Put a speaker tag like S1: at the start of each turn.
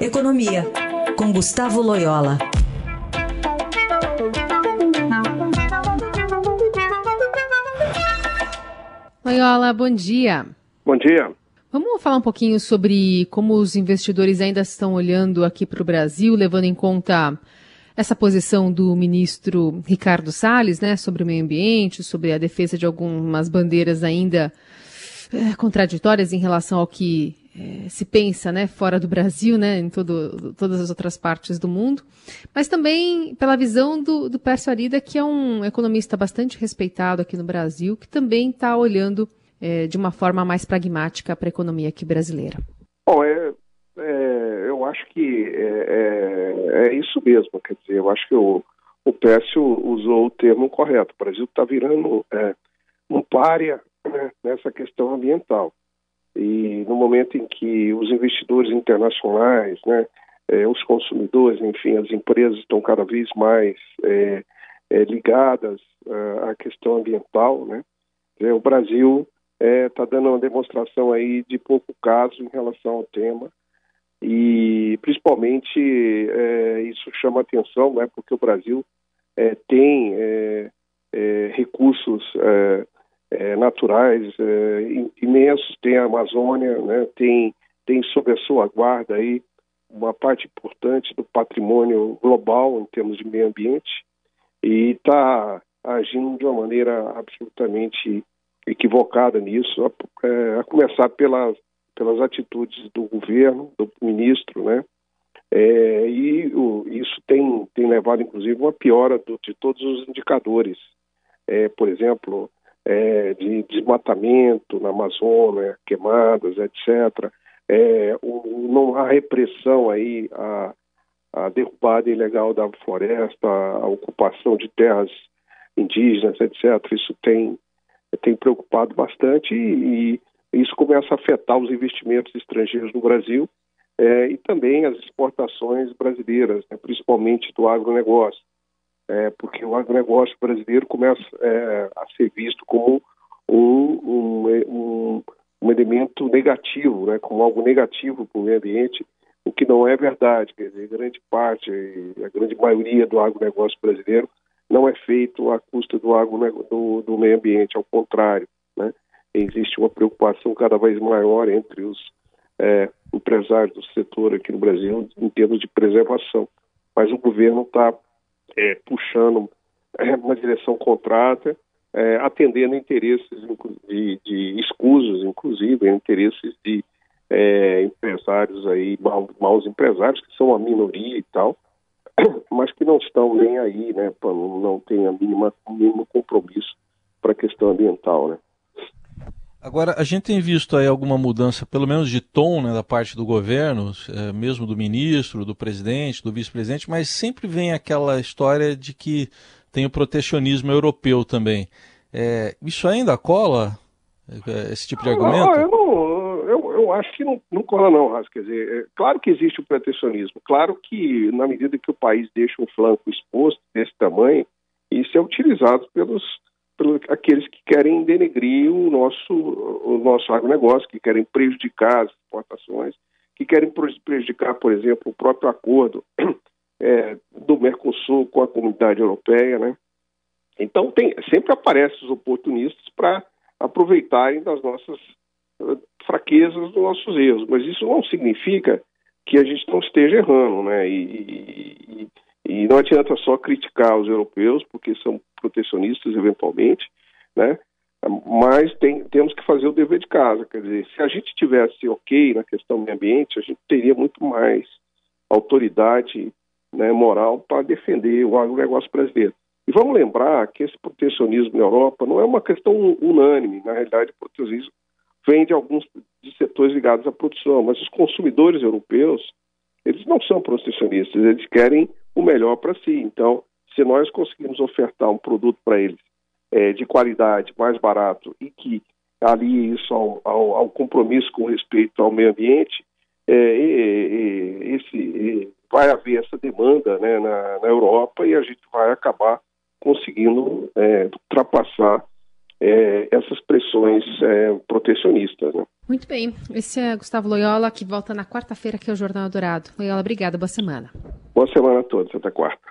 S1: Economia, com Gustavo Loyola.
S2: Loyola, bom dia.
S3: Bom dia.
S2: Vamos falar um pouquinho sobre como os investidores ainda estão olhando aqui para o Brasil, levando em conta essa posição do ministro Ricardo Salles, né, sobre o meio ambiente, sobre a defesa de algumas bandeiras ainda é, contraditórias em relação ao que é, se pensa, né, fora do Brasil, né, em todo, todas as outras partes do mundo, mas também pela visão do, do Pércio Arida, que é um economista bastante respeitado aqui no Brasil, que também está olhando é, de uma forma mais pragmática para a economia aqui brasileira.
S3: Bom, é, é, eu acho que é, é, isso mesmo, quer dizer, eu acho que o, o Pércio usou o termo correto. O Brasil está virando um párea né, nessa questão ambiental. E no momento em que os investidores internacionais, né, é, os consumidores, enfim, as empresas estão cada vez mais é, é, ligadas à questão ambiental, né, o Brasil está dando uma demonstração aí de pouco caso em relação ao tema. E principalmente isso chama atenção, né, porque o Brasil tem recursos é, naturais é, imensos, tem a Amazônia, né, tem, tem sob a sua guarda aí uma parte importante do patrimônio global em termos de meio ambiente e está agindo de uma maneira absolutamente equivocada nisso, a, é, a, começar pelas, pelas atitudes do governo, do ministro, né? É, e o, isso tem, tem levado, inclusive, uma piora do, de todos os indicadores. É, por exemplo, é, de desmatamento na Amazônia, queimadas, etc. É, o, não há repressão aí a, derrubada ilegal da floresta, a ocupação de terras indígenas, etc. Isso tem, tem preocupado bastante e, e isso começa a afetar os investimentos estrangeiros no Brasil é, e também as exportações brasileiras, né, principalmente do agronegócio é, porque o agronegócio brasileiro começa é, a ser visto como um, um, um, um, elemento negativo, né, como algo negativo para o meio ambiente, o que não é verdade. Quer dizer, grande parte, a grande maioria do agronegócio brasileiro não é feito à custa do, do, do meio ambiente, ao contrário. Né? Existe uma preocupação cada vez maior entre os é, empresários do setor aqui no Brasil em termos de preservação. Mas o governo está é, puxando é, uma direção contrária, é, atendendo interesses de, de escusos, inclusive, interesses de é, empresários aí, maus empresários, que são a minoria e tal, mas que não estão nem aí, né, não tem a mínima, o mínimo compromisso para a questão ambiental, né.
S4: Agora, a gente tem visto aí alguma mudança, pelo menos de tom, né, da parte do governo, é, mesmo do ministro, do presidente, do vice-presidente, mas sempre vem aquela história de que tem o protecionismo europeu também. É, isso ainda cola, é, esse tipo de argumento?
S3: Não, eu, não, eu, eu acho que não, não cola não, Ras. Quer dizer, é, claro que existe o protecionismo. Claro que, na medida que o país deixa um flanco exposto desse tamanho, isso é utilizado pelos aqueles que querem denegrir o nosso, o nosso agronegócio, que querem prejudicar as exportações, que querem prejudicar, por exemplo, o próprio acordo é, do Mercosul com a comunidade europeia, né? Então tem, sempre aparecem os oportunistas para aproveitarem das nossas uh, fraquezas, dos nossos erros, mas isso não significa que a gente não esteja errando, né? E, e, e não adianta só criticar os europeus, porque são protecionistas eventualmente, né? Mas tem, temos que fazer o dever de casa. Quer dizer, se a gente tivesse ok na questão do meio ambiente, a gente teria muito mais autoridade né, moral para defender o agronegócio brasileiro. E vamos lembrar que esse protecionismo na Europa não é uma questão unânime. Na realidade, o protecionismo vem de alguns de setores ligados à produção, mas os consumidores europeus, eles não são protecionistas, eles querem o melhor para si. Então, se nós conseguirmos ofertar um produto para eles é, de qualidade, mais barato e que alie isso ao, ao, ao compromisso com respeito ao meio ambiente, é, é, esse, vai haver essa demanda né, na, na, Europa e a gente vai acabar conseguindo é, ultrapassar é, essas pressões é, protecionistas. Né?
S2: Muito bem. Esse é Gustavo Loyola, que volta na quarta-feira aqui ao Jornal Dourado. Loyola, obrigada. Boa semana.
S3: Boa semana a todos. Até quarta.